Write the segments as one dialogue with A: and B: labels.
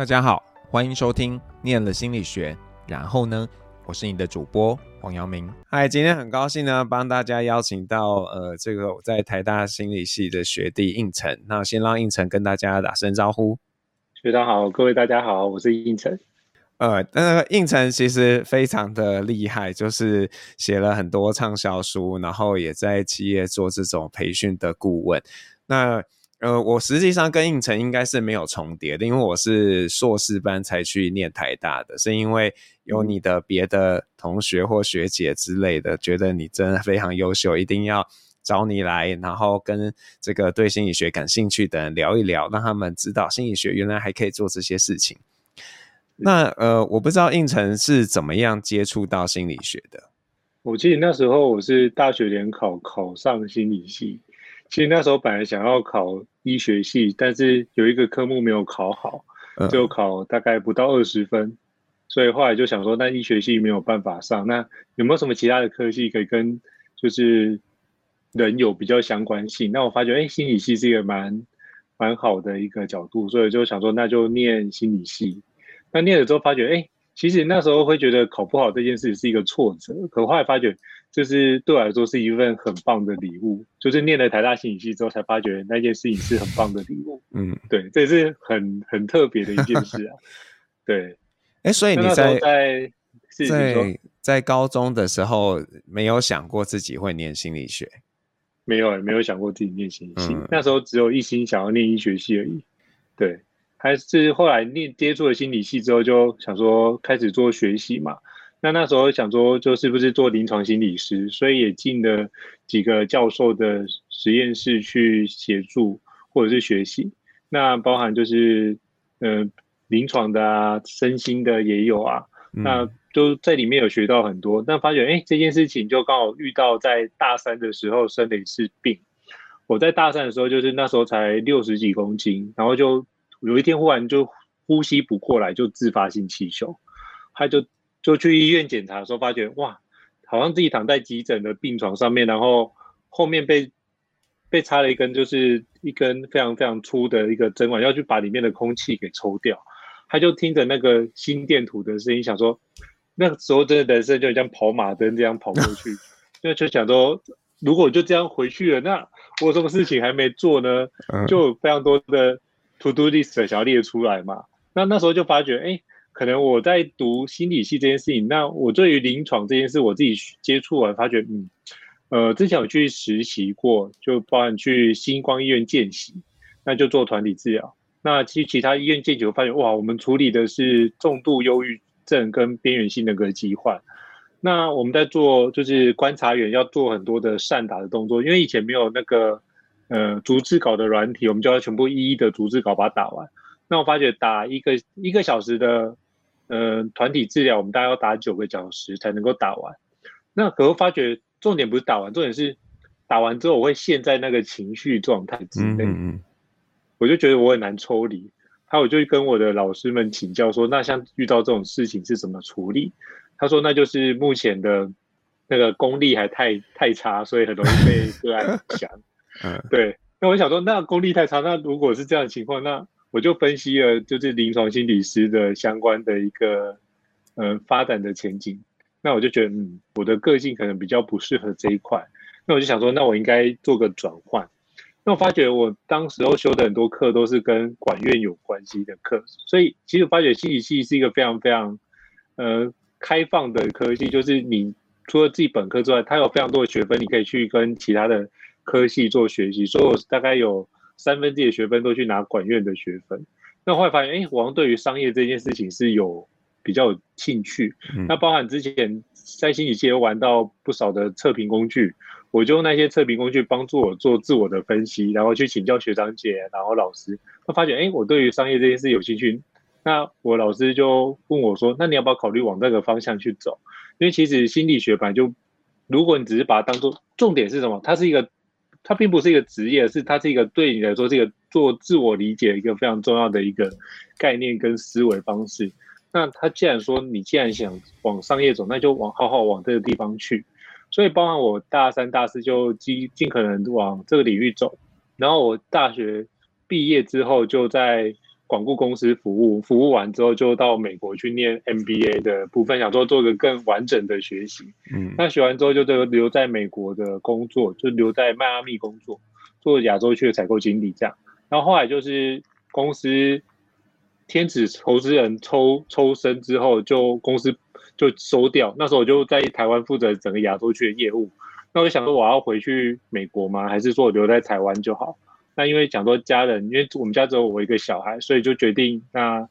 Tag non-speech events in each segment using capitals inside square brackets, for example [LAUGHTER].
A: 大家好，欢迎收听念了心理学。然后呢，我是你的主播黄阳明。嗨，今天很高兴呢，帮大家邀请到呃，这个我在台大心理系的学弟胤丞。那先让胤丞跟大家打声招呼。
B: 学长好，各位大家好，我是胤丞。
A: 呃，那个胤丞其实非常的厉害，就是写了很多畅销书，然后也在企业做这种培训的顾问。那呃，我实际上跟应成应该是没有重叠的，因为我是硕士班才去念台大的，是因为有你的别的同学或学姐之类的，觉得你真的非常优秀，一定要找你来，然后跟这个对心理学感兴趣的人聊一聊，让他们知道心理学原来还可以做这些事情。那呃，我不知道应成是怎么样接触到心理学的。
B: 我记得那时候我是大学联考考上心理系。其实那时候本来想要考医学系，但是有一个科目没有考好，就考大概不到二十分，嗯，所以后来就想说，那医学系没有办法上，那有没有什么其他的科系可以跟就是人有比较相关性？那我发觉，哎，心理系是一个蛮蛮好的一个角度，所以就想说，那就念心理系。那念了之后发觉，哎，其实那时候会觉得考不好这件事是一个挫折，可后来发觉。就是对我来说是一份很棒的礼物，就是念了台大心理系之后才发觉那件事情是很棒的礼物。嗯，对，这也是很很特别的一件事啊。[LAUGHS] 对，
A: 哎，所以你在在在在高中的时候没有想过自己会念心理学？
B: 没有，没有想过自己念心理系。嗯，那时候只有一心想要念医学系而已。对，还是后来念接触了心理系之后，就想说开始做学习嘛。那那时候想说，就是不是做临床心理师，所以也进了几个教授的实验室去协助或者是学习。那包含就是，呃，临床的啊，身心的也有啊。那就在里面有学到很多。但发觉，哎，这件事情就刚好遇到在大三的时候生了一次病。我在大三的时候，就是那时候才六十几公斤，然后就有一天忽然就呼吸不过来，就自发性气胸，他就。就去医院检查的时候，发觉哇，好像自己躺在急诊的病床上面，然后后面被被插了一根，就是一根非常非常粗的一个针管，要去把里面的空气给抽掉。他就听着那个心电图的声音，想说那个时候真的人生就像跑马灯这样跑过去，[LAUGHS] 就就想说，如果就这样回去了，那我有什么事情还没做呢？就有非常多的 to do list 想要列出来嘛。那那时候就发觉，哎。可能我在读心理系这件事情，那我对于临床这件事，我自己接触完发觉，嗯，呃，之前有去实习过，就包含去星光医院见习，那就做团体治疗。那其其他医院见习，我发现哇，我们处理的是重度忧郁症跟边缘性人格疾患。那我们在做就是观察员要做很多的善打的动作，因为以前没有那个呃逐字稿的软体，我们就要全部一一的逐字稿把它打完。那我发觉打一个一个小时的，呃，团体治疗，我们大概要打九个小时才能够打完。那可是发觉重点不是打完，重点是打完之后我会陷在那个情绪状态之内。嗯嗯。我就觉得我很难抽离。还有我就跟我的老师们请教说，那像遇到这种事情是怎么处理？他说那就是目前的那个功力还太太差，所以很容易被 [LAUGHS] 个案影响。嗯，对。那我想说，那功力太差，那如果是这样的情况，那我就分析了，就是临床心理师的相关的一个呃发展的前景。那我就觉得，嗯，我的个性可能比较不适合这一块。那我就想说，那我应该做个转换。那我发觉我当时候修的很多课都是跟管院有关系的课，所以其实发觉心理系是一个非常非常呃开放的科系，就是你除了自己本科之外，它有非常多的学分，你可以去跟其他的科系做学习。所以我大概有。三分之一的学分都去拿管院的学分，那后来发现，哎，我好像对于商业这件事情是有比较有兴趣。嗯、那包含之前在心理界玩到不少的测评工具，我就用那些测评工具帮助我做自我的分析，然后去请教学长姐，然后老师，他发现，哎，我对于商业这件事有兴趣。那我老师就问我说，那你要不要考虑往这个方向去走？因为其实心理学本来就，如果你只是把它当做重点是什么，它是一个。它并不是一个职业，是它是一个对你来说，这个做自我理解一个非常重要的一个概念跟思维方式。那他既然说你既然想往商业走，那就往好好往这个地方去。所以，包含我大三、大四就尽尽可能往这个领域走。然后我大学毕业之后，就在广告公司服务，服务完之后就到美国去念 MBA 的部分，想说做个更完整的学习。嗯，那学完之后就留留在美国的工作，就留在迈阿密工作，做亚洲区的采购经理这样。然后后来就是公司天使投资人抽抽身之后，就公司就收掉。那时候我就在台湾负责整个亚洲区的业务。那我就想说，我要回去美国吗？还是说我留在台湾就好？那因为讲说家人，因为我们家只有我一个小孩，所以就决定那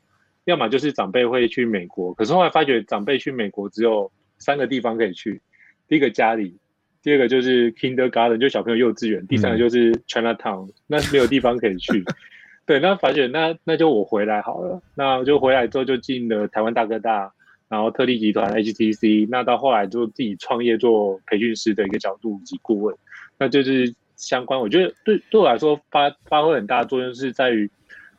B: 要么就是长辈会去美国。可是后来发觉长辈去美国只有三个地方可以去：第一个家里，第二个就是 Kindergarten，就小朋友幼稚园；第三个就是 Chinatown，、嗯、那是没有地方可以去。[LAUGHS] 对，那发觉那那就我回来好了。那就回来之后就进了台湾大哥大。然后特力集团 HTC，那到后来就自己创业做培训师的一个角度及顾问，那就是相关。我觉得对对我来说发发挥很大的作用，是在于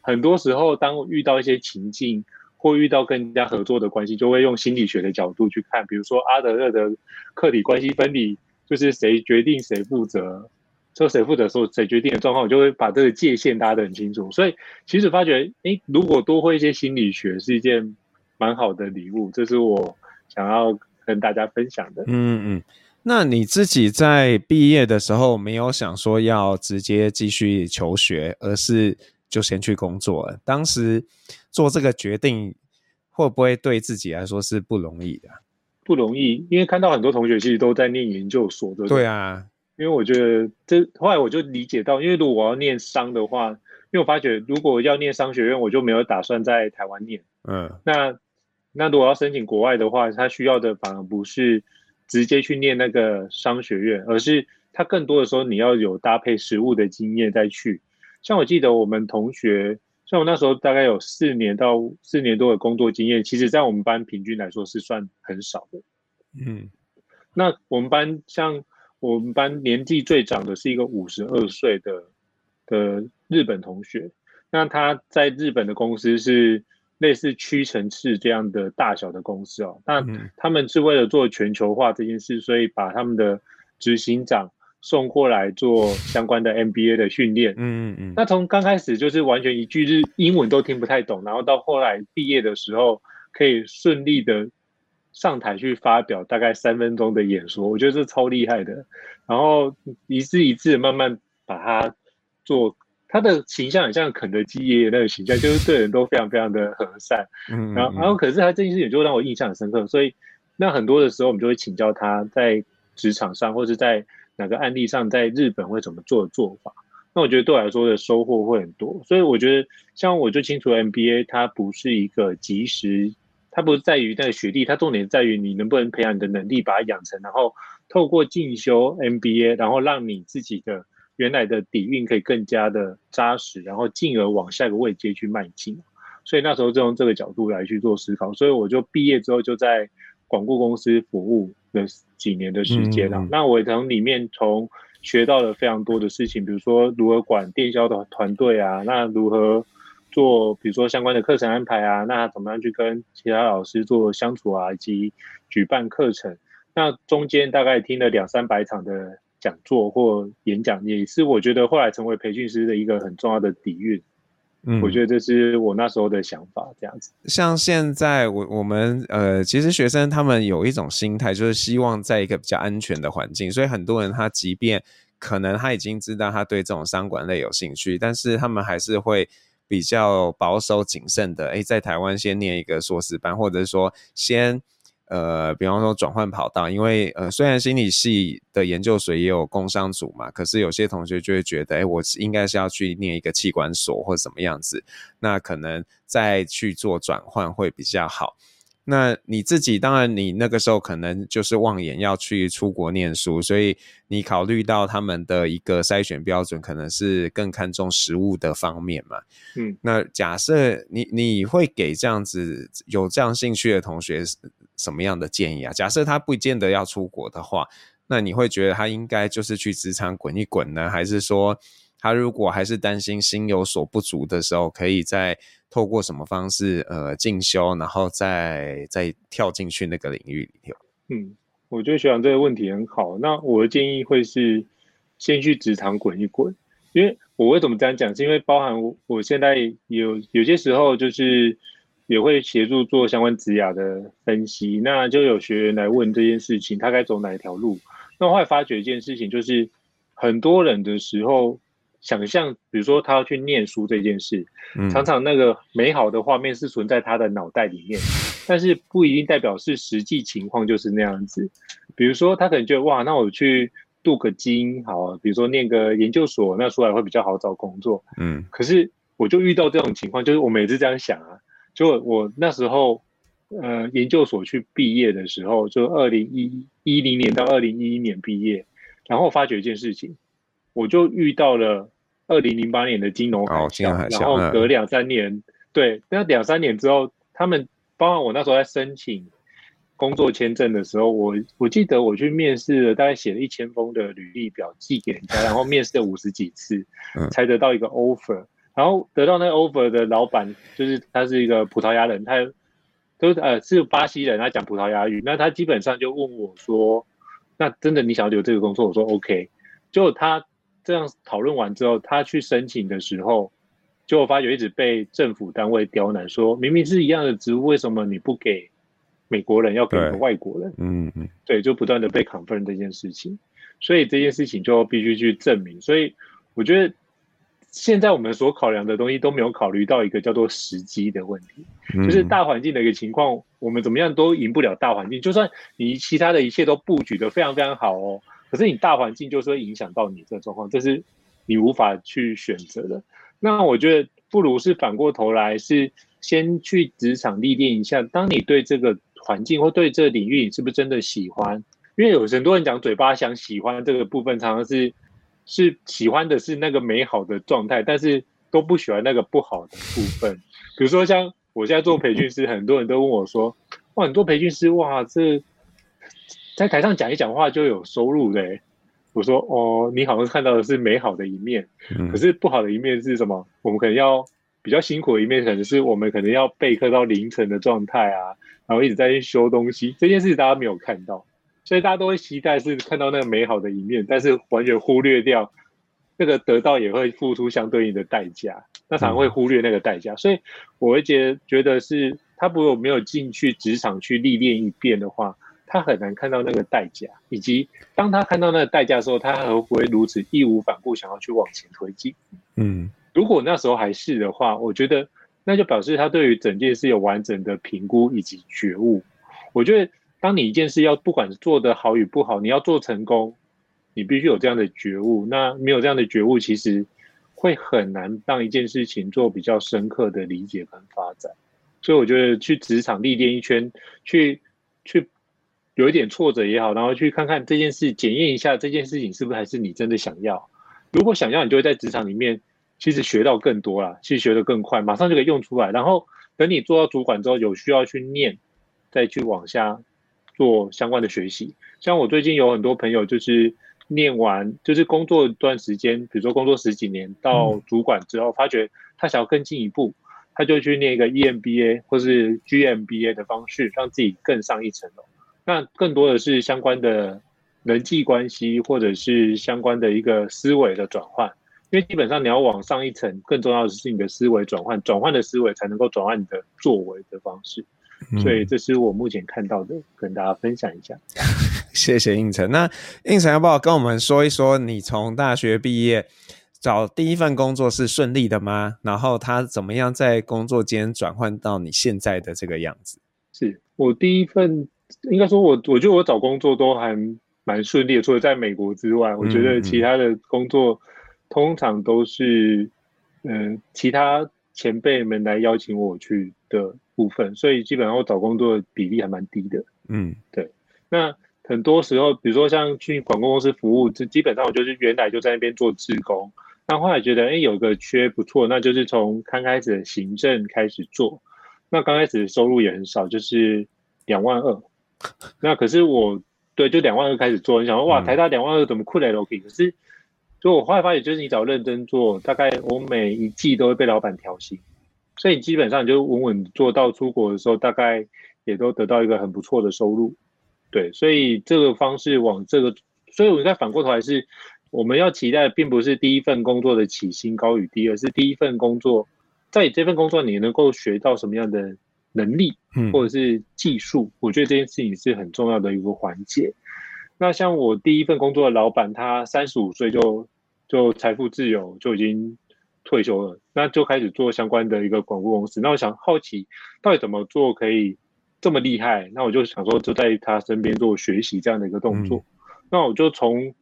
B: 很多时候当遇到一些情境或遇到跟人家合作的关系，就会用心理学的角度去看。比如说阿德勒的客体关系分离，就是谁决定谁负责，说谁负责说谁决定的状况，我就会把这个界限搭得很清楚。所以其实发觉，诶，如果多会一些心理学是一件。蛮好的礼物，这是我想要跟大家分享的。
A: 嗯嗯，那你自己在毕业的时候没有想说要直接继续求学，而是就先去工作了。当时做这个决定，会不会对自己来说是不容易的？
B: 不容易，因为看到很多同学其实都在念研究所，对不对？
A: 对啊，
B: 因为我觉得这后来我就理解到，因为如果我要念商的话，因为我发觉如果要念商学院，我就没有打算在台湾念。嗯，那。那如果要申请国外的话，他需要的反而不是直接去念那个商学院，而是他更多的时候你要有搭配实务的经验再去。像我记得我们同学，像我那时候大概有四年到四年多的工作经验，其实在我们班平均来说是算很少的。嗯，那我们班像我们班年纪最长的是一个五十二岁的的日本同学，那他在日本的公司是。类似屈臣氏这样的大小的公司哦，那他们是为了做全球化这件事，所以把他们的执行长送过来做相关的 MBA 的训练。嗯嗯嗯。那从刚开始就是完全一句日英文都听不太懂，然后到后来毕业的时候可以顺利的上台去发表大概三分钟的演说，我觉得这超厉害的。然后一字一字慢慢把它做。他的形象很像肯德基爷爷那个形象，就是对人都非常非常的和善。嗯，然后，然后可是他这件事情就让我印象很深刻，所以那很多的时候我们就会请教他在职场上或是在哪个案例上，在日本会怎么做的做法。那我觉得对我来说的收获会很多。所以我觉得像我就清楚 MBA，它不是一个及时，它不是在于那个学历，它重点在于你能不能培养你的能力，把它养成，然后透过进修 MBA，然后让你自己的。原来的底蕴可以更加的扎实，然后进而往下一个位阶去迈进。所以那时候就用这个角度来去做思考。所以我就毕业之后就在广固公司服务了几年的时间了。嗯嗯。那我也从里面从学到了非常多的事情，比如说如何管电销的团队啊，那如何做比如说相关的课程安排啊，那怎么样去跟其他老师做相处啊，以及举办课程。那中间大概听了两三百场的。讲座或演讲也是我觉得后来成为培训师的一个很重要的底蕴。嗯，我觉得这是我那时候的想法，这样子。
A: 像现在我我们呃，其实学生他们有一种心态，就是希望在一个比较安全的环境，所以很多人他即便可能他已经知道他对这种商管类有兴趣，但是他们还是会比较保守谨慎的，诶，在台湾先念一个硕士班，或者是说先。呃，比方说转换跑道，因为呃，虽然心理系的研究所也有工商组嘛，可是有些同学就会觉得，哎，我应该是要去念一个器官所或者怎么样子，那可能再去做转换会比较好。那你自己当然，你那个时候可能就是望眼要去出国念书，所以你考虑到他们的一个筛选标准，可能是更看重实物的方面嘛。嗯，那假设你你会给这样子有这样兴趣的同学什么样的建议啊？假设他不见得要出国的话，那你会觉得他应该就是去职场滚一滚呢，还是说他如果还是担心心有所不足的时候，可以再透过什么方式，呃，进修，然后再再跳进去那个领域里头。
B: 嗯，我觉得学长这个问题很好。那我的建议会是先去职场滚一滚，因为我为什么这样讲？是因为包含我我现在有有些时候就是也会协助做相关职涯的分析，那就有学员来问这件事情，他该走哪一条路？那我后来发觉一件事情，就是很多人的时候想象，比如说他要去念书这件事，常常那个美好的画面是存在他的脑袋里面，但是不一定代表是实际情况就是那样子。比如说他可能觉得哇，那我去。镀个金好，比如说念个研究所，那出来会比较好找工作。嗯，可是我就遇到这种情况，就是我每次这样想啊，就我那时候呃研究所去毕业的时候，就二零一一零年到二零一一年毕业，然后发觉一件事情，我就遇到了二零零八年的金融海啸，哦、然后隔两三年，嗯、对，那两三年之后，他们包括我那时候在申请。工作签证的时候，我我记得我去面试了，大概写了一千封的履历表寄给人家，然后面试了五十几次，才得到一个 offer。然后得到那个 offer 的老板，就是他是一个葡萄牙人，他都呃是巴西人，他讲葡萄牙语。那他基本上就问我说：“那真的你想要留这个工作？”我说：“OK。”就他这样讨论完之后，他去申请的时候，就发觉一直被政府单位刁难，说明明是一样的职务，为什么你不给？美国人要给外国人，嗯嗯，对，就不断的被 confirm 这件事情，所以这件事情就必须去证明。所以我觉得现在我们所考量的东西都没有考虑到一个叫做时机的问题，就是大环境的一个情况，我们怎么样都赢不了大环境。就算你其他的一切都布局的非常非常好哦，可是你大环境就是会影响到你这个状况，这是你无法去选择的。那我觉得不如是反过头来，是先去职场历练一下，当你对这个。环境或对这个领域你是不是真的喜欢？因为有很多人讲嘴巴想喜欢这个部分，常常是是喜欢的是那个美好的状态，但是都不喜欢那个不好的部分。比如说像我现在做培训师，很多人都问我说：“哇，你做培训师，哇，这在台上讲一讲话就有收入的。”我说：“哦，你好像看到的是美好的一面，可是不好的一面是什么？我们可能要。”比较辛苦的一面，可能是我们可能要备课到凌晨的状态啊，然后一直在去修东西，这件事大家没有看到，所以大家都会期待是看到那个美好的一面，但是完全忽略掉那个得到也会付出相对应的代价，那常常会忽略那个代价，所以我会觉得觉得是他如果没有进去职场去历练一遍的话，他很难看到那个代价，以及当他看到那个代价的时候，他还会不会如此义无反顾想要去往前推进？嗯。如果那时候还是的话，我觉得那就表示他对于整件事有完整的评估以及觉悟。我觉得，当你一件事要不管做得好与不好，你要做成功，你必须有这样的觉悟。那没有这样的觉悟，其实会很难让一件事情做比较深刻的理解跟发展。所以我觉得去职场历练一圈，去去有一点挫折也好，然后去看看这件事，检验一下这件事情是不是还是你真的想要。如果想要，你就会在职场里面。其实学到更多了，其实学得更快，马上就可以用出来。然后等你做到主管之后，有需要去念，再去往下做相关的学习。像我最近有很多朋友，就是念完，就是工作一段时间，比如说工作十几年，到主管之后，发觉他想要更进一步，他就去念一个 EMBA 或是 GMBA 的方式，让自己更上一层楼。那更多的是相关的人际关系，或者是相关的一个思维的转换。因为基本上你要往上一层，更重要的是你的思维转换，转换的思维才能够转换你的作为的方式。所以这是我目前看到的，跟大家分享一下。嗯、[LAUGHS]
A: 谢谢应成。那应成要不要跟我们说一说，你从大学毕业找第一份工作是顺利的吗？然后他怎么样在工作间转换到你现在的这个样子？
B: 是我第一份，应该说我我觉得我找工作都还蛮顺利的，除了在美国之外，我觉得其他的工作。通常都是，嗯、呃，其他前辈们来邀请我去的部分，所以基本上我找工作的比例还蛮低的。嗯，对。那很多时候，比如说像去广告公司服务，这基本上我就是原来就在那边做志工，那后来觉得，哎，有个缺不错，那就是从刚开始的行政开始做。那刚开始的收入也很少，就是两万二。那可是我，对，就两万二开始做，你想说，哇，台大两万二怎么困难都可以？可是。所以我后来发现，就是你只要认真做，大概我每一季都会被老板调薪，所以基本上你就稳稳做到出国的时候，大概也都得到一个很不错的收入。对，所以这个方式往这个，所以我应该反过头来是，我们要期待的并不是第一份工作的起薪高与低，而是第一份工作，在这份工作你能够学到什么样的能力，或者是技术，嗯、我觉得这件事情是很重要的一个环节。那像我第一份工作的老板，他三十五岁就就财富自由，就已经退休了，那就开始做相关的一个广告公司。那我想好奇，到底怎么做可以这么厉害？那我就想说，就在他身边做学习这样的一个动作。嗯、那我就从。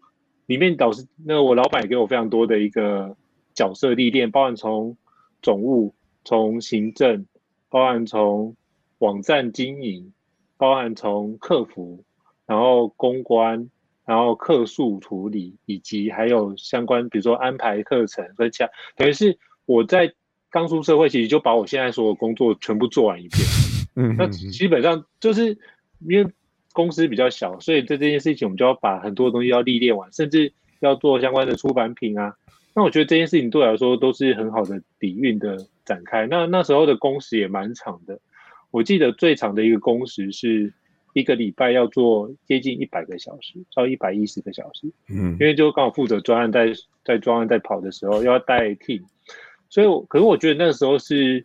B: 里面导师，那我老板也给我非常多的一个角色历练，包含从总务、从行政，包含从网站经营，包含从客服，然后公关，然后客诉处理，以及还有相关，比如说安排课程分享，等于是我在刚出社会，其实就把我现在所有工作全部做完一遍。嗯，那基本上就是因为。公司比较小，所以在这件事情，我们就要把很多东西要历练完，甚至要做相关的出版品啊。那我觉得这件事情对我来说都是很好的底蕴的展开。那那时候的工时也蛮长的，我记得最长的一个工时是一个礼拜要做接近一百个小时，到一百一十个小时。嗯，因为就刚好负责专案在在专案在跑的时候要带 team，所以我可是我觉得那时候是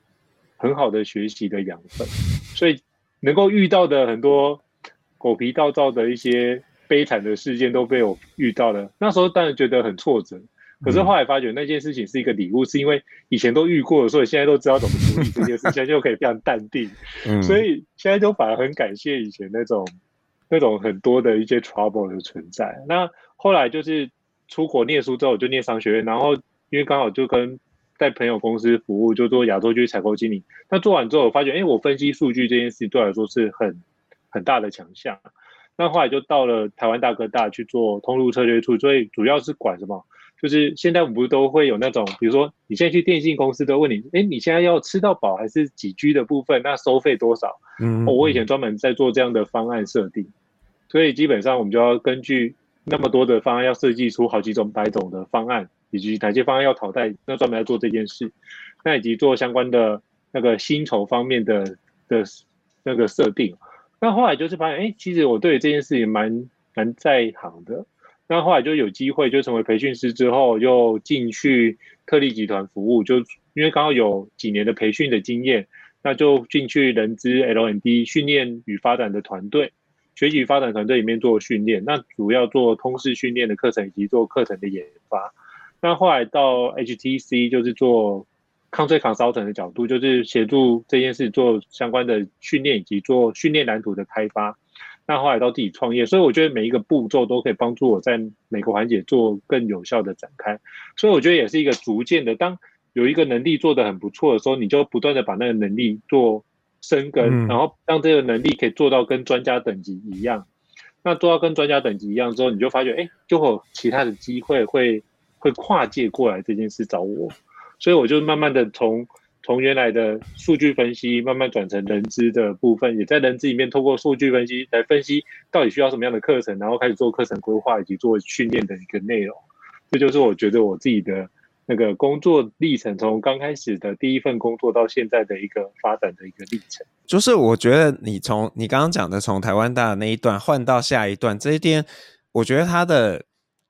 B: 很好的学习的养分，所以能够遇到的很多。狗皮倒灶的一些悲惨的事件都被我遇到了，那时候当然觉得很挫折，可是后来发觉那件事情是一个礼物，是因为以前都遇过了，所以现在都知道怎么处理这件事，现在就可以非常淡定。所以现在就反而很感谢以前那种那种很多的一些 trouble 的存在。那后来就是出国念书之后，我就念商学院，然后因为刚好就跟在朋友公司服务，就做亚洲区采购经理。那做完之后，我发觉，哎，我分析数据这件事情对我来说是很。很大的强项，那后来就到了台湾大哥大去做通路策略处，所以主要是管什么？就是现在我们不是都会有那种，比如说你现在去电信公司都问你，哎，你现在要吃到饱还是几 G 的部分？那收费多少？嗯，我以前专门在做这样的方案设定，所以基本上我们就要根据那么多的方案，要设计出好几种、百种的方案，以及哪些方案要淘汰，那专门来做这件事，那以及做相关的那个薪酬方面的的那个设定。那后来就是发现，哎，其实我对这件事情蛮蛮在行的。那后来就有机会，就成为培训师之后，又进去特力集团服务。就因为刚好有几年的培训的经验，那就进去人资 L&D 训练与发展的团队，学习与发展团队里面做训练。那主要做通识训练的课程以及做课程的研发。那后来到 HTC 就是做。抗追抗烧层的角度，就是协助这件事做相关的训练以及做训练蓝图的开发。那后来到自己创业，所以我觉得每一个步骤都可以帮助我在每个环节做更有效的展开。所以我觉得也是一个逐渐的，当有一个能力做得很不错的时候，你就不断的把那个能力做深耕，然后让这个能力可以做到跟专家等级一样。那做到跟专家等级一样之后，你就发觉，哎，就会有其他的机会会会跨界过来这件事找我。所以我就慢慢的从从原来的数据分析，慢慢转成人资的部分，也在人资里面通过数据分析来分析到底需要什么样的课程，然后开始做课程规划以及做训练的一个内容。这就是我觉得我自己的那个工作历程，从刚开始的第一份工作到现在的一个发展的一个历程。
A: 就是我觉得你从你刚刚讲的从台湾大的那一段换到下一段这一点，我觉得他的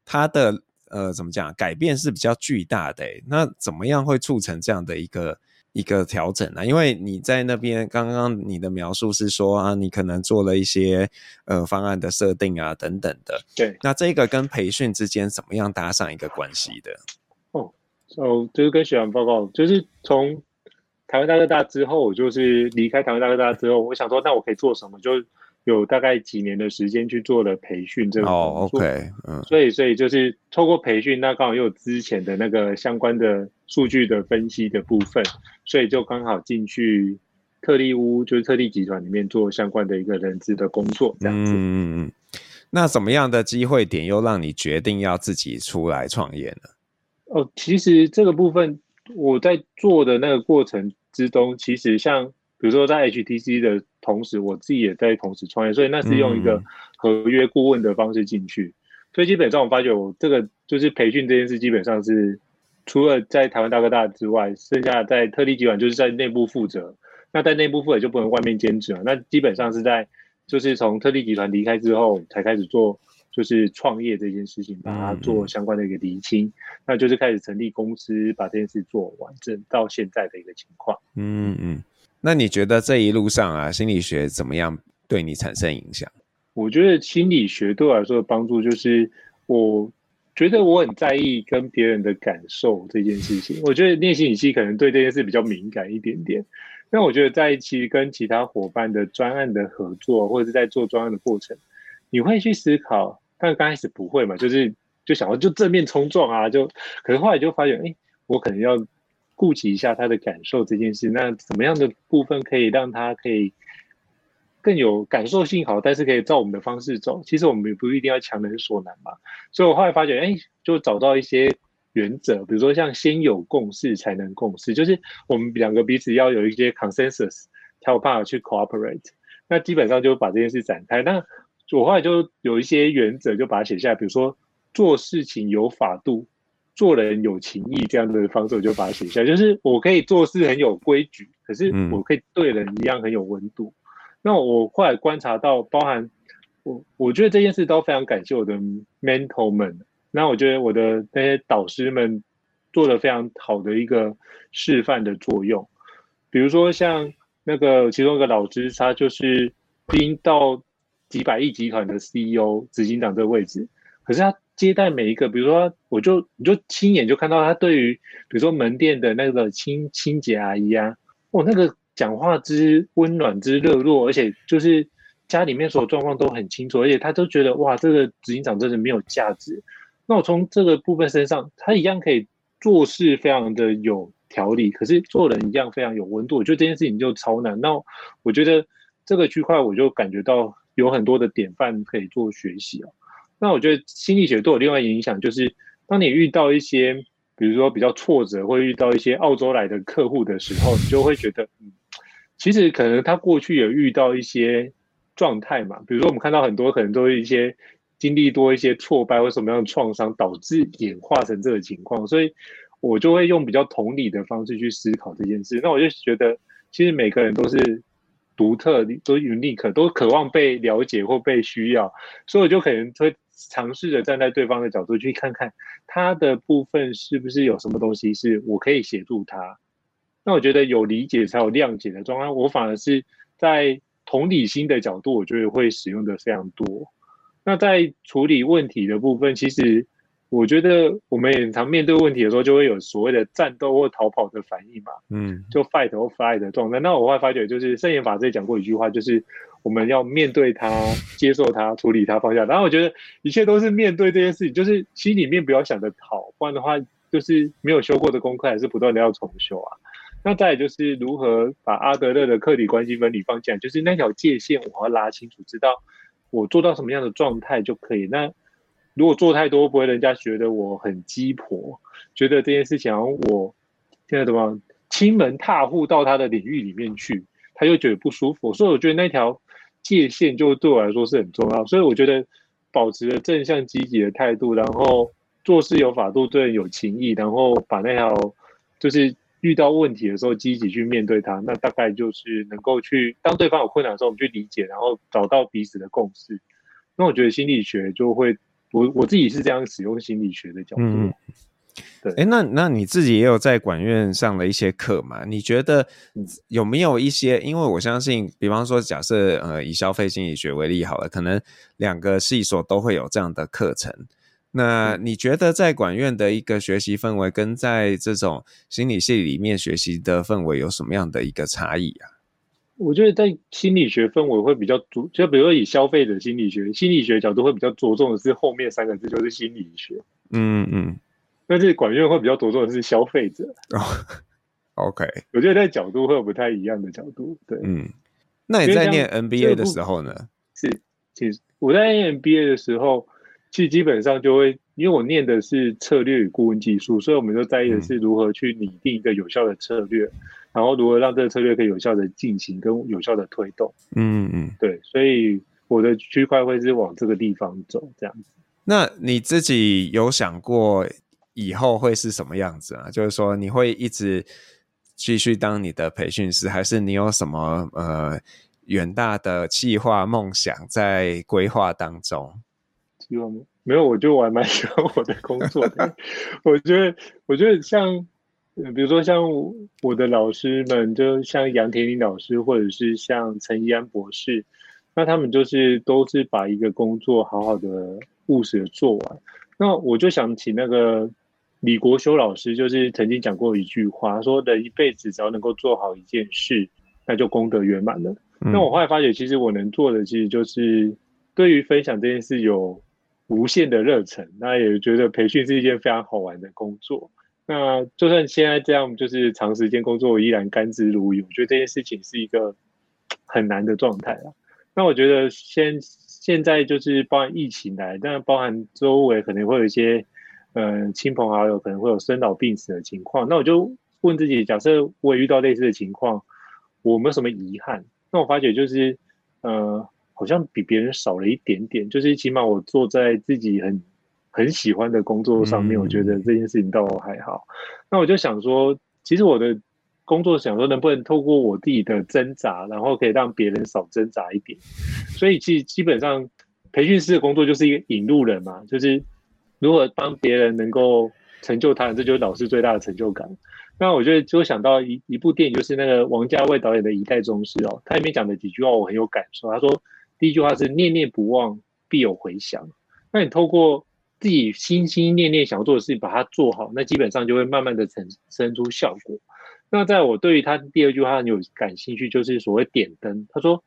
A: 他的。呃，怎么讲？改变是比较巨大的，那怎么样会促成这样的一个一个调整啊？因为你在那边，刚刚你的描述是说啊，你可能做了一些呃方案的设定啊等等的。
B: 对，
A: 那这个跟培训之间怎么样搭上一个关系的？
B: 哦，哦，就是跟学员报告，就是从台湾大哥大之后，我就是离开台湾大哥大之后，我想说，那我可以做什么？就。有大概几年的时间去做了培训这个工作，哦，OK，嗯，所以所以就是透过培训，那刚好又有之前的那个相关的数据的分析的部分，所以就刚好进去特力屋，就是特力集团里面做相关的一个人资的工作，这样子。嗯，
A: 那什么样的机会点又让你决定要自己出来创业呢？
B: 哦，其实这个部分我在做的那个过程之中，其实像。比如说在 HTC 的同时，我自己也在同时创业，所以那是用一个合约顾问的方式进去。所以基本上我发觉，我这个就是培训这件事，基本上是除了在台湾大哥大之外，剩下在特力集团就是在内部负责。那在内部负责就不能外面兼职了。那基本上是在就是从特力集团离开之后，才开始做就是创业这件事情，把它做相关的一个厘清，嗯、那就是开始成立公司，把这件事做完整到现在的一个情况。
A: 嗯嗯，那你觉得这一路上啊，心理学怎么样对你产生影响？
B: 我觉得心理学对我来说的帮助就是，我觉得我很在意跟别人的感受这件事情。我觉得练心理系可能对这件事比较敏感一点点。那我觉得在一起跟其他伙伴的专案的合作，或者是在做专案的过程，你会去思考，但刚开始不会嘛，就是就想要就正面冲撞啊，就可能后来就发现，哎，我可能要顾及一下他的感受这件事。那怎么样的部分可以让他可以更有感受性好，但是可以照我们的方式走？其实我们也不一定要强人所难嘛。所以我后来发觉，哎，就找到一些。原则，比如说像先有共识才能共识，就是我们两个彼此要有一些 consensus，才有办法去 cooperate。那基本上就把这件事展开。那我后来就有一些原则，就把它写下来。比如说做事情有法度，做人有情义这样的方式，我就把它写下来。就是我可以做事很有规矩，可是我可以对人一样很有温度。嗯、那我后来观察到，包含我，我觉得这件事都非常感谢我的 mentor 们。那我觉得我的那些导师们做了非常好的一个示范的作用，比如说像那个其中一个老师，他就是拎到几百亿集团的 CEO 执行长这个位置，可是他接待每一个，比如说我就你就亲眼就看到他对于比如说门店的那个清清洁阿姨啊，哦那个讲话之温暖之热络，而且就是家里面所有状况都很清楚，而且他都觉得哇这个执行长真的没有价值。那我从这个部分身上，他一样可以做事非常的有条理，可是做人一样非常有温度。我觉得这件事情就超难。那我觉得这个区块，我就感觉到有很多的典范可以做学习哦。那我觉得心理学对我另外影响就是，当你遇到一些，比如说比较挫折，或遇到一些澳洲来的客户的时候，你就会觉得，嗯，其实可能他过去有遇到一些状态嘛，比如说我们看到很多可能都是一些。经历多一些挫败或什么样的创伤，导致演化成这个情况，所以我就会用比较同理的方式去思考这件事。那我就觉得，其实每个人都是独特，都 unique，都渴望被了解或被需要，所以我就可能会尝试着站在对方的角度去看看他的部分是不是有什么东西是我可以协助他。那我觉得有理解才有谅解的状况，我反而是在同理心的角度，我觉得会使用的非常多。那在处理问题的部分，其实我觉得我们也常面对问题的时候，就会有所谓的战斗或逃跑的反应嘛，嗯，就 fight or flight 的状态。那我会发觉，就是圣严法师讲过一句话，就是我们要面对它、接受它、处理它、放下。然后我觉得一切都是面对这件事情，就是心里面不要想着逃，不然的话就是没有修过的功课，还是不断的要重修啊。那再来就是如何把阿德勒的客体关系分离放进来，就是那条界限我要拉清楚，知道。我做到什么样的状态就可以？那如果做太多，不会人家觉得我很鸡婆？觉得这件事情好像我现在怎么亲门踏户到他的领域里面去，他就觉得不舒服。所以我觉得那条界限就对我来说是很重要。所以我觉得保持了正向积极的态度，然后做事有法度，对人有情义，然后把那条就是。遇到问题的时候，积极去面对它，那大概就是能够去当对方有困难的时候，我们去理解，然后找到彼此的共识。那我觉得心理学就会，我我自己是这样使用心理学的角度。嗯、对，
A: 哎，那那你自己也有在管院上了一些课嘛？你觉得有没有一些？因为我相信，比方说，假设呃以消费心理学为例好了，可能两个系所都会有这样的课程。那你觉得在管院的一个学习氛围，跟在这种心理系里面学习的氛围有什么样的一个差异啊？
B: 我觉得在心理学氛围会比较着，就比如说以消费者心理学、心理学角度会比较着重的是后面三个字，就是心理学。嗯嗯。但是管院会比较着重的是消费者。哦。
A: OK。[LAUGHS]
B: 我觉得在角度会有不太一样的角度。对。
A: 嗯。那你在念 NBA 的时候呢？
B: 是，其实我在念 NBA 的时候。其实基本上就会，因为我念的是策略与顾问技术，所以我们就在意的是如何去拟定一个有效的策略，嗯、然后如何让这个策略可以有效的进行跟有效的推动。嗯嗯，对，所以我的区块会是往这个地方走这样子。
A: 那你自己有想过以后会是什么样子啊？就是说你会一直继续当你的培训师，还是你有什么呃远大的计划梦想在规划当中？
B: 希望吗？没有，我就我还蛮喜欢我的工作的。[LAUGHS] 我觉得，我觉得像，比如说像我的老师们，就像杨田林老师，或者是像陈怡安博士，那他们就是都是把一个工作好好的务实的做完。那我就想起那个李国修老师，就是曾经讲过一句话，说人一辈子只要能够做好一件事，那就功德圆满了。嗯。那我后来发觉，其实我能做的，其实就是对于分享这件事有无限的热忱，那也觉得培训是一件非常好玩的工作。那就算现在这样，就是长时间工作，我依然甘之如饴。我觉得这件事情是一个很难的状态啊。那我觉得现现在就是包含疫情来，但包含周围可能会有一些呃亲朋好友可能会有生老病死的情况。那我就问自己，假设我也遇到类似的情况，我没有什么遗憾？那我发觉就是呃。好像比别人少了一点点，就是起码我坐在自己很很喜欢的工作上面，我觉得这件事情倒还好。那我就想说，其实我的工作想说，能不能透过我自己的挣扎，然后可以让别人少挣扎一点。所以其实基本上，培训师的工作就是一个引路人嘛，就是如何帮别人能够成就他人，这就是老师最大的成就感。那我觉得就想到一一部电影，就是那个王家卫导演的《一代宗师》哦，他里面讲的几句话我很有感受。他说。第一句话是念念不忘，必有回响。那你透过自己心心念念想要做的事情，把它做好，那基本上就会慢慢的产生出效果。那在我对于他第二句话有感兴趣，就是所谓点灯。他说，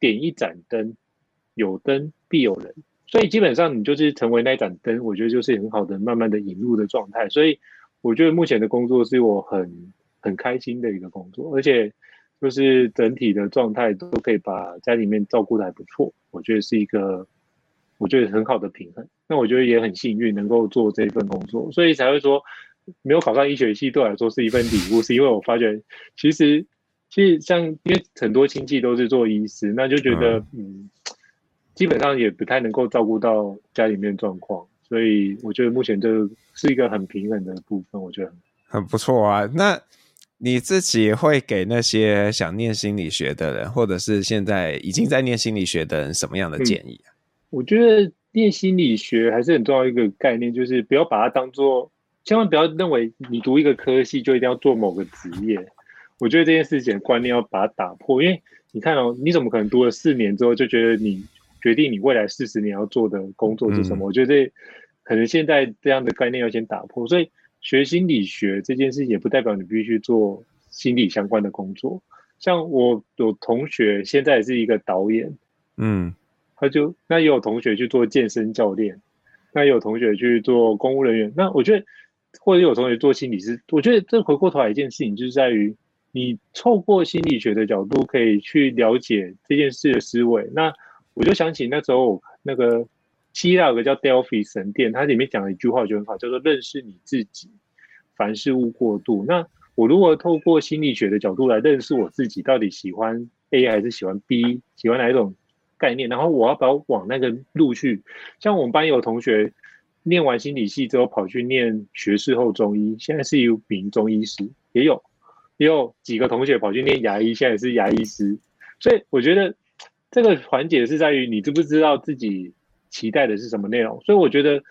B: 点一盏灯，有灯必有人。所以基本上你就是成为那盏灯，我觉得就是很好的慢慢的引入的状态。所以我觉得目前的工作是我很很开心的一个工作，而且。就是整体的状态都可以把家里面照顾的还不错，我觉得是一个，我觉得很好的平衡。那我觉得也很幸运能够做这份工作，所以才会说没有考上医学系对我来说是一份礼物，是因为我发觉其实其实像因为很多亲戚都是做医师，那就觉得嗯，嗯，基本上也不太能够照顾到家里面状况，所以我觉得目前就是一个很平衡的部分，我觉得
A: 很不错啊。那。你自己会给那些想念心理学的人，或者是现在已经在念心理学的人，什么样的建议啊？
B: 嗯，我觉得念心理学还是很重要一个概念，就是不要把它当做，千万不要认为你读一个科系就一定要做某个职业。我觉得这件事情的观念要把它打破，因为你看哦，你怎么可能读了四年之后就觉得你决定你未来四十年要做的工作是什么？嗯。我觉得这可能现在这样的概念要先打破，所以。学心理学这件事情也不代表你必须做心理相关的工作。像我有同学现在是一个导演，嗯，他就那也有同学去做健身教练，那也有同学去做公务人员。那我觉得，或者有同学做心理师，我觉得这回过头来一件事情，就是在于你透过心理学的角度可以去了解这件事的思维。那我就想起那时候那个。希腊有个叫 Delphi 神殿，它里面讲了一句话，我觉得很好，叫做“认识你自己，凡事勿过度”。那我如果透过心理学的角度来认识我自己，到底喜欢 A 还是喜欢 B，喜欢哪一种概念，然后我要不要往那个路去？像我们班有同学念完心理系之后跑去念学士后中医，现在是一名中医师，也有也有几个同学跑去念牙医，现在是牙医师。所以我觉得这个环节是在于你知不知道自己。期待的是什么内容？所以我觉得，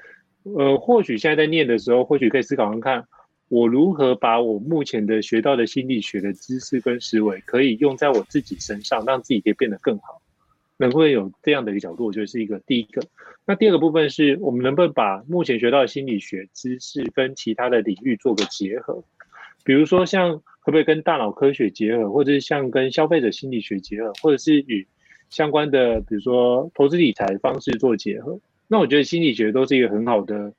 B: 呃，或许现在在念的时候，或许可以思考看看，我如何把我目前的学到的心理学的知识跟思维，可以用在我自己身上，让自己可以变得更好。能不能有这样的一个角度？我觉得是一个第一个。那第二个部分是我们能不能把目前学到的心理学知识跟其他的领域做个结合？比如说，像可不可以跟大脑科学结合，或者是像跟消费者心理学结合，或者是与相关的，比如说投资理财方式做结合，那我觉得心理学都是一个很好的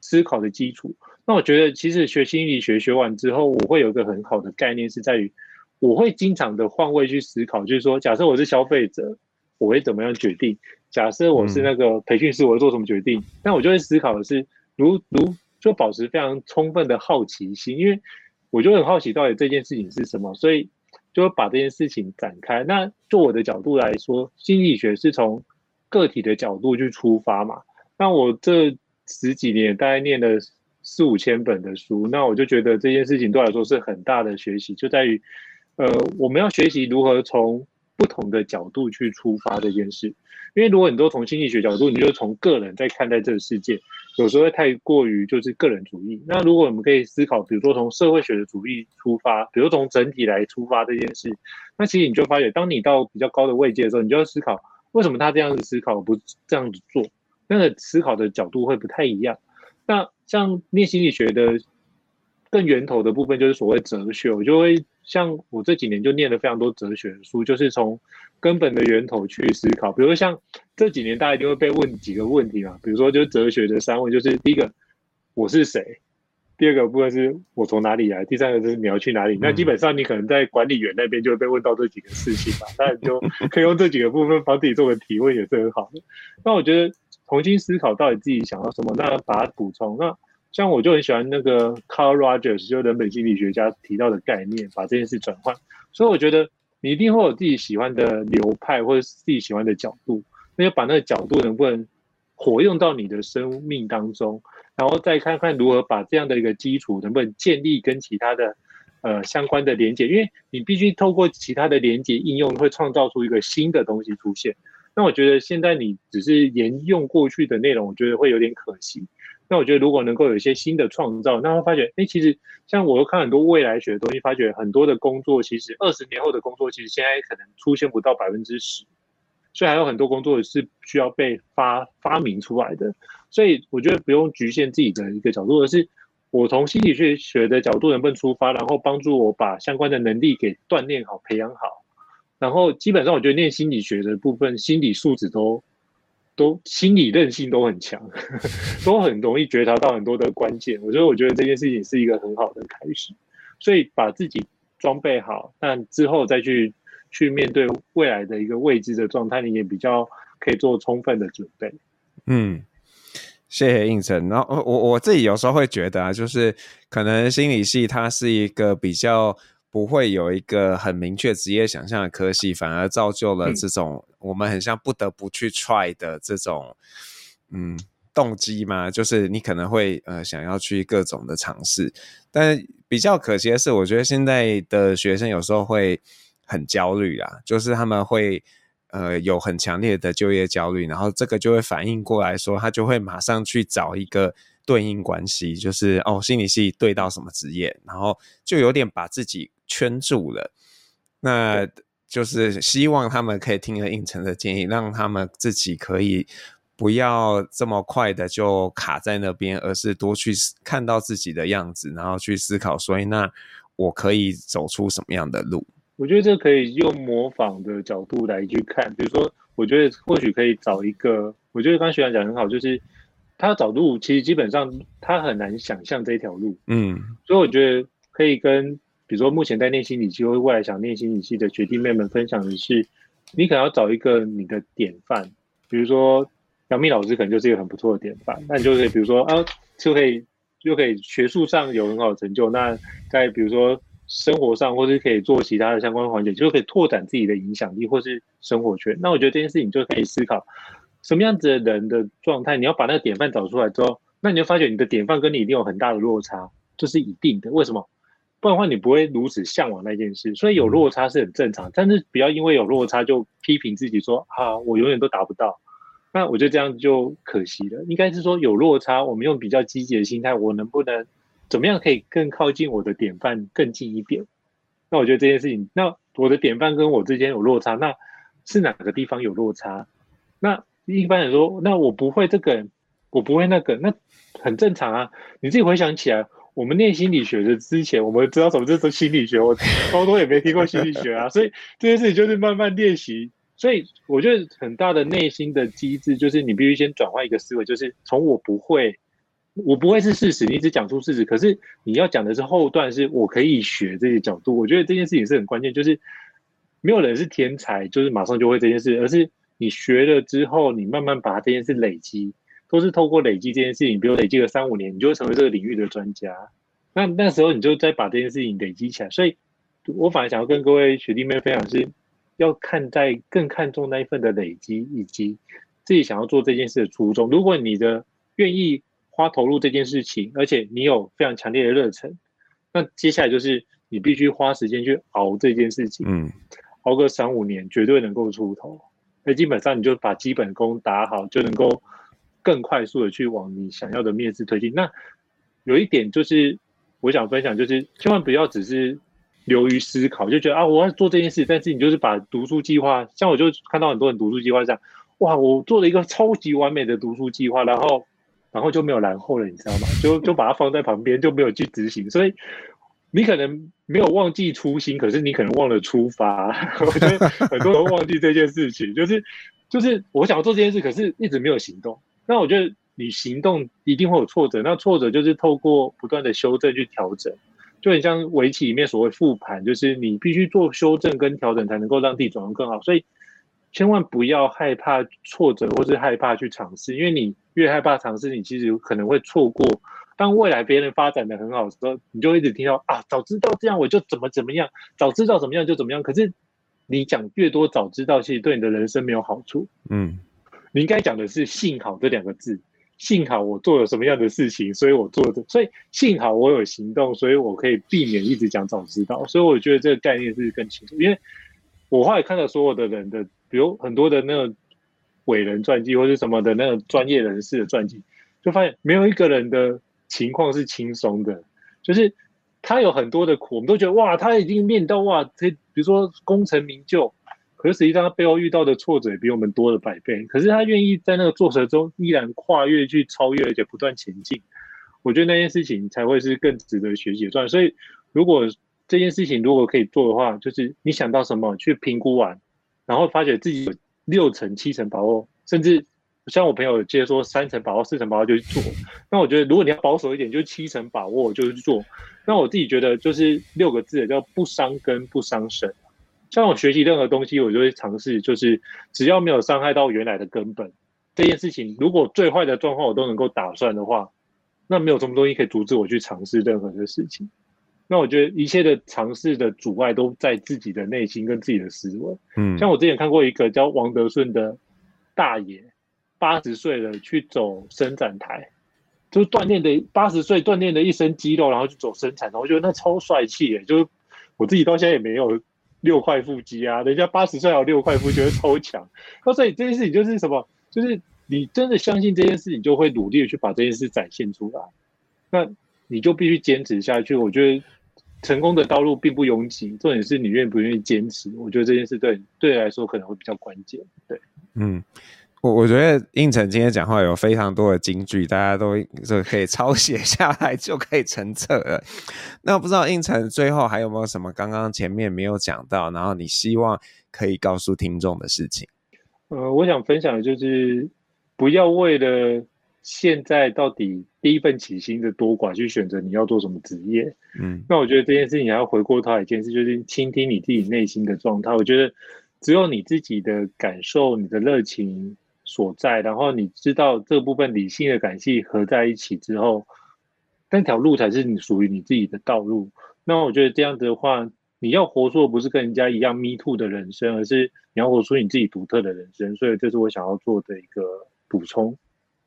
B: 思考的基础。那我觉得其实学心理学学完之后，我会有一个很好的概念，是在于我会经常的换位去思考，就是说，假设我是消费者，我会怎么样决定？假设我是那个培训师，我会做什么决定？那我就会思考的是，如如就保持非常充分的好奇心，因为我就很好奇到底这件事情是什么，所以。就会把这件事情展开。那就我的角度来说，心理学是从个体的角度去出发嘛。那我这十几年大概念了四五千本的书，那我就觉得这件事情对我来说是很大的学习，就在于，呃，我们要学习如何从不同的角度去出发这件事。因为如果你都从心理学角度，你就从个人在看待这个世界，有时候太过于就是个人主义。那如果我们可以思考，比如说从社会学的主义出发，比如从整体来出发这件事，那其实你就发觉，当你到比较高的位阶的时候，你就要思考为什么他这样子思考，不这样子做，那个思考的角度会不太一样。那像念心理学的。更源头的部分就是所谓哲学，我就会像我这几年就念了非常多哲学的书，就是从根本的源头去思考。比如说像这几年大家一定会被问几个问题嘛，比如说就是哲学的三问，就是第一个我是谁，第二个部分是我从哪里来，第三个就是你要去哪里。那基本上你可能在管理员那边就会被问到这几个事情嘛，那你就可以用这几个部分帮自己做个提问，也是很好的。那我觉得重新思考到底自己想要什么，那把它补充那。像我就很喜欢那个 Carl Rogers，就人本心理学家提到的概念，把这件事转换。所以我觉得你一定会有自己喜欢的流派，或者是自己喜欢的角度，那就把那个角度能不能活用到你的生命当中，然后再看看如何把这样的一个基础能不能建立跟其他的呃相关的连接，因为你必须透过其他的连接应用，会创造出一个新的东西出现。那我觉得现在你只是沿用过去的内容，我觉得会有点可惜。那我觉得，如果能够有一些新的创造，那会发觉，哎，其实像我又看很多未来学的东西，发觉很多的工作，其实二十年后的工作，其实现在可能出现不到百分之十，所以还有很多工作是需要被发发明出来的。所以我觉得不用局限自己的一个角度，而是我从心理学学的角度能不能出发，然后帮助我把相关的能力给锻炼好、培养好，然后基本上我觉得念心理学的部分，心理素质都。都心理韧性都很强，[LAUGHS] 都很容易觉察到很多的关键。我觉得，我觉得这件事情是一个很好的开始。所以把自己装备好，但之后再去去面对未来的一个未知的状态，你也比较可以做充分的准备。
A: 嗯，谢谢胤丞。然后我我自己有时候会觉得啊，就是可能心理系它是一个比较。不会有一个很明确职业想象的科系，反而造就了这种我们很像不得不去 try 的这种嗯动机嘛，就是你可能会呃想要去各种的尝试，但比较可惜的是，我觉得现在的学生有时候会很焦虑啊，就是他们会呃有很强烈的就业焦虑，然后这个就会反应过来说，他就会马上去找一个。对应关系就是哦，心理系对到什么职业，然后就有点把自己圈住了。那就是希望他们可以听了胤丞的建议，让他们自己可以不要这么快的就卡在那边，而是多去看到自己的样子，然后去思考，所以那我可以走出什么样的路？
B: 我觉得这可以用模仿的角度来去看，比如说，我觉得或许可以找一个，我觉得刚刚学长讲很好，就是。他找路，其实基本上他很难想象这条路，嗯，所以我觉得可以跟，比如说目前在念心理系或未来想念心理系的学弟妹们分享的是，你可能要找一个你的典范，比如说杨幂老师可能就是一个很不错的典范，那你就可以比如说啊，就可以就可以学术上有很好的成就，那在比如说生活上或是可以做其他的相关环节，就可以拓展自己的影响力或是生活圈。那我觉得这件事情就可以思考。什么样子的人的状态，你要把那个典范找出来之后，那你就发觉你的典范跟你一定有很大的落差，这是一定的。为什么？不然的话你不会如此向往那件事。所以有落差是很正常，但是不要因为有落差就批评自己说啊，我永远都达不到。那我觉得这样就可惜了。应该是说有落差，我们用比较积极的心态，我能不能怎么样可以更靠近我的典范更近一点？那我觉得这件事情，那我的典范跟我之间有落差，那是哪个地方有落差？那。一般来说，那我不会这个，我不会那个，那很正常啊。你自己回想起来，我们念心理学的之前，我们知道什么叫做心理学，我高中也没听过心理学啊。[LAUGHS] 所以这件事情就是慢慢练习。所以我觉得很大的内心的机制就是你必须先转换一个思维，就是从我不会，我不会是事实，你只讲出事实。可是你要讲的是后段，是我可以学这些角度。我觉得这件事情是很关键，就是没有人是天才，就是马上就会这件事，而是。你学了之后，你慢慢把这件事累积，都是透过累积这件事情。比如累积了三五年，你就会成为这个领域的专家。那那时候你就再把这件事情累积起来。所以，我反而想要跟各位学弟妹分享是，要看在更看重那一份的累积，以及自己想要做这件事的初衷。如果你的愿意花投入这件事情，而且你有非常强烈的热忱，那接下来就是你必须花时间去熬这件事情。嗯。熬个三五年，绝对能够出头。那基本上你就把基本功打好，就能够更快速的去往你想要的面试推进。那有一点就是我想分享，就是千万不要只是流于思考，就觉得啊我要做这件事，但是你就是把读书计划，像我就看到很多人读书计划这样，哇，我做了一个超级完美的读书计划，然后然后就没有然后了，你知道吗？就就把它放在旁边，就没有去执行，所以。你可能没有忘记初心，可是你可能忘了出发。[LAUGHS] 我觉得很多人忘记这件事情，就是就是我想要做这件事，可是一直没有行动。那我觉得你行动一定会有挫折，那挫折就是透过不断的修正去调整，就很像围棋里面所谓复盘，就是你必须做修正跟调整，才能够让自己转得更好。所以千万不要害怕挫折，或是害怕去尝试，因为你越害怕尝试，你其实有可能会错过。当未来别人发展的很好的时候，你就一直听到啊，早知道这样我就怎么怎么样，早知道怎么样就怎么样。可是你讲越多早知道，其实对你的人生没有好处。嗯，你应该讲的是幸好这两个字，幸好我做了什么样的事情，所以我做的，所以幸好我有行动，所以我可以避免一直讲早知道。所以我觉得这个概念是更清楚，因为我后来看到所有的人的，比如很多的那个伟人传记或者什么的那个专业人士的传记，就发现没有一个人的。情况是轻松的，就是他有很多的苦，我们都觉得哇，他已经面到哇，这比如说功成名就，可是实际上他背后遇到的挫折也比我们多了百倍。可是他愿意在那个挫折中依然跨越去超越，而且不断前进。我觉得那件事情才会是更值得学习的。所以，如果这件事情如果可以做的话，就是你想到什么去评估完，然后发觉自己有六成、七成把握，甚至。像我朋友接着说三成把握、四成把握就去做，那我觉得如果你要保守一点，就七成把握就去做。那我自己觉得就是六个字叫不伤根不伤神。像我学习任何东西，我就会尝试，就是只要没有伤害到原来的根本，这件事情如果最坏的状况我都能够打算的话，那没有什么东西可以阻止我去尝试任何的事情。那我觉得一切的尝试的阻碍都在自己的内心跟自己的思维。嗯，像我之前看过一个叫王德顺的大爷。八十岁了去走伸展台，就是锻炼的八十岁锻炼的一身肌肉，然后去走伸展台，我觉得那超帅气耶！就是我自己到现在也没有六块腹肌啊，人家八十岁还有六块腹肌，觉得超强。[LAUGHS] 那所以这件事情就是什么？就是你真的相信这件事情，就会努力的去把这件事展现出来。那你就必须坚持下去。我觉得成功的道路并不拥挤，重点是你愿不愿意坚持。我觉得这件事对对来说可能会比较关键。对，嗯。
A: 我我觉得胤丞今天讲话有非常多的金句，大家都就可以抄写下来，就可以成册了。那不知道胤丞最后还有没有什么刚刚前面没有讲到，然后你希望可以告诉听众的事情？
B: 呃，我想分享的就是不要为了现在到底第一份起薪的多寡去选择你要做什么职业。嗯，那我觉得这件事情还要回过头来一件事，就是倾听你自己内心的状态。我觉得只有你自己的感受，你的热情。所在，然后你知道这部分理性的感性合在一起之后，那条路才是你属于你自己的道路。那我觉得这样子的话，你要活出的不是跟人家一样 me too 的人生，而是你要活出你自己独特的人生。所以这是我想要做的一个补充。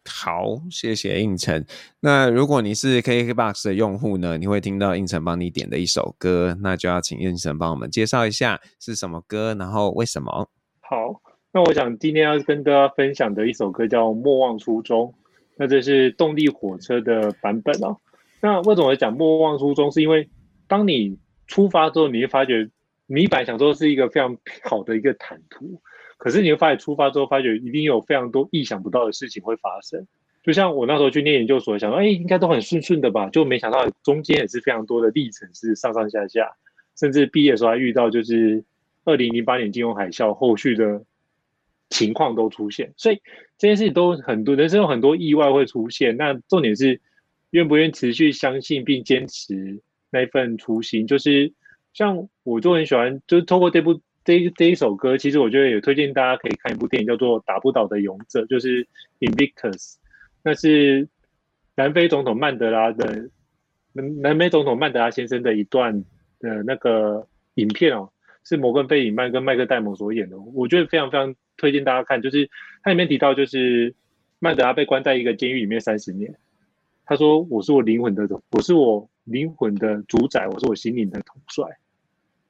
A: 好，谢谢应城。那如果你是 KKBOX 的用户呢，你会听到应城帮你点的一首歌，那就要请应城帮我们介绍一下是什么歌，然后为什么？
B: 好。那我想今天要跟大家分享的一首歌叫《莫忘初衷》，那这是动力火车的版本哦。那为什么讲莫忘初衷？是因为当你出发之后，你会发觉你本来想说是一个非常好的一个坦途，可是你会发现出发之后，发觉一定有非常多意想不到的事情会发生。就像我那时候去念研究所，想说哎，应该都很顺顺的吧，就没想到中间也是非常多的历程，是上上下下，甚至毕业的时候还遇到就是二零零八年金融海啸后续的。情况都出现，所以这件事情都很多，人生有很多意外会出现。那重点是愿不愿意持续相信并坚持那一份初心。就是像我就很喜欢，就是通过这部这这一首歌，其实我觉得也推荐大家可以看一部电影，叫做《打不倒的勇者》，就是 Invictus。那是南非总统曼德拉的南南非总统曼德拉先生的一段的那个影片哦，是摩根费里曼跟麦克戴蒙所演的，我觉得非常非常。推荐大家看，就是它里面提到，就是曼德拉被关在一个监狱里面三十年。他说：“我是我灵魂的，我是我灵魂的主宰，我是我心灵的统帅。”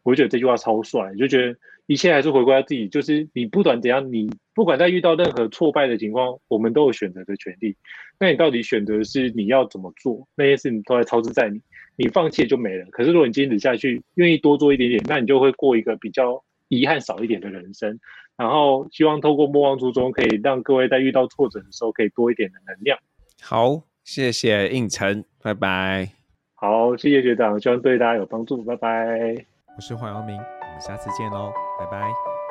B: 我就觉得这句话超帅，就觉得一切还是回归到自己，就是你不管怎样，你不管在遇到任何挫败的情况，我们都有选择的权利。那你到底选择是你要怎么做？那些事情都在操之在你，你放弃就没了。可是如果你坚持下去，愿意多做一点点，那你就会过一个比较遗憾少一点的人生。然后希望透过莫忘初衷，可以让各位在遇到挫折的时候，可以多一点的能量。
A: 好，谢谢应晨，拜拜。
B: 好，谢谢学长，希望对大家有帮助，拜拜。
A: 我是黄耀明，我们下次见喽，拜拜。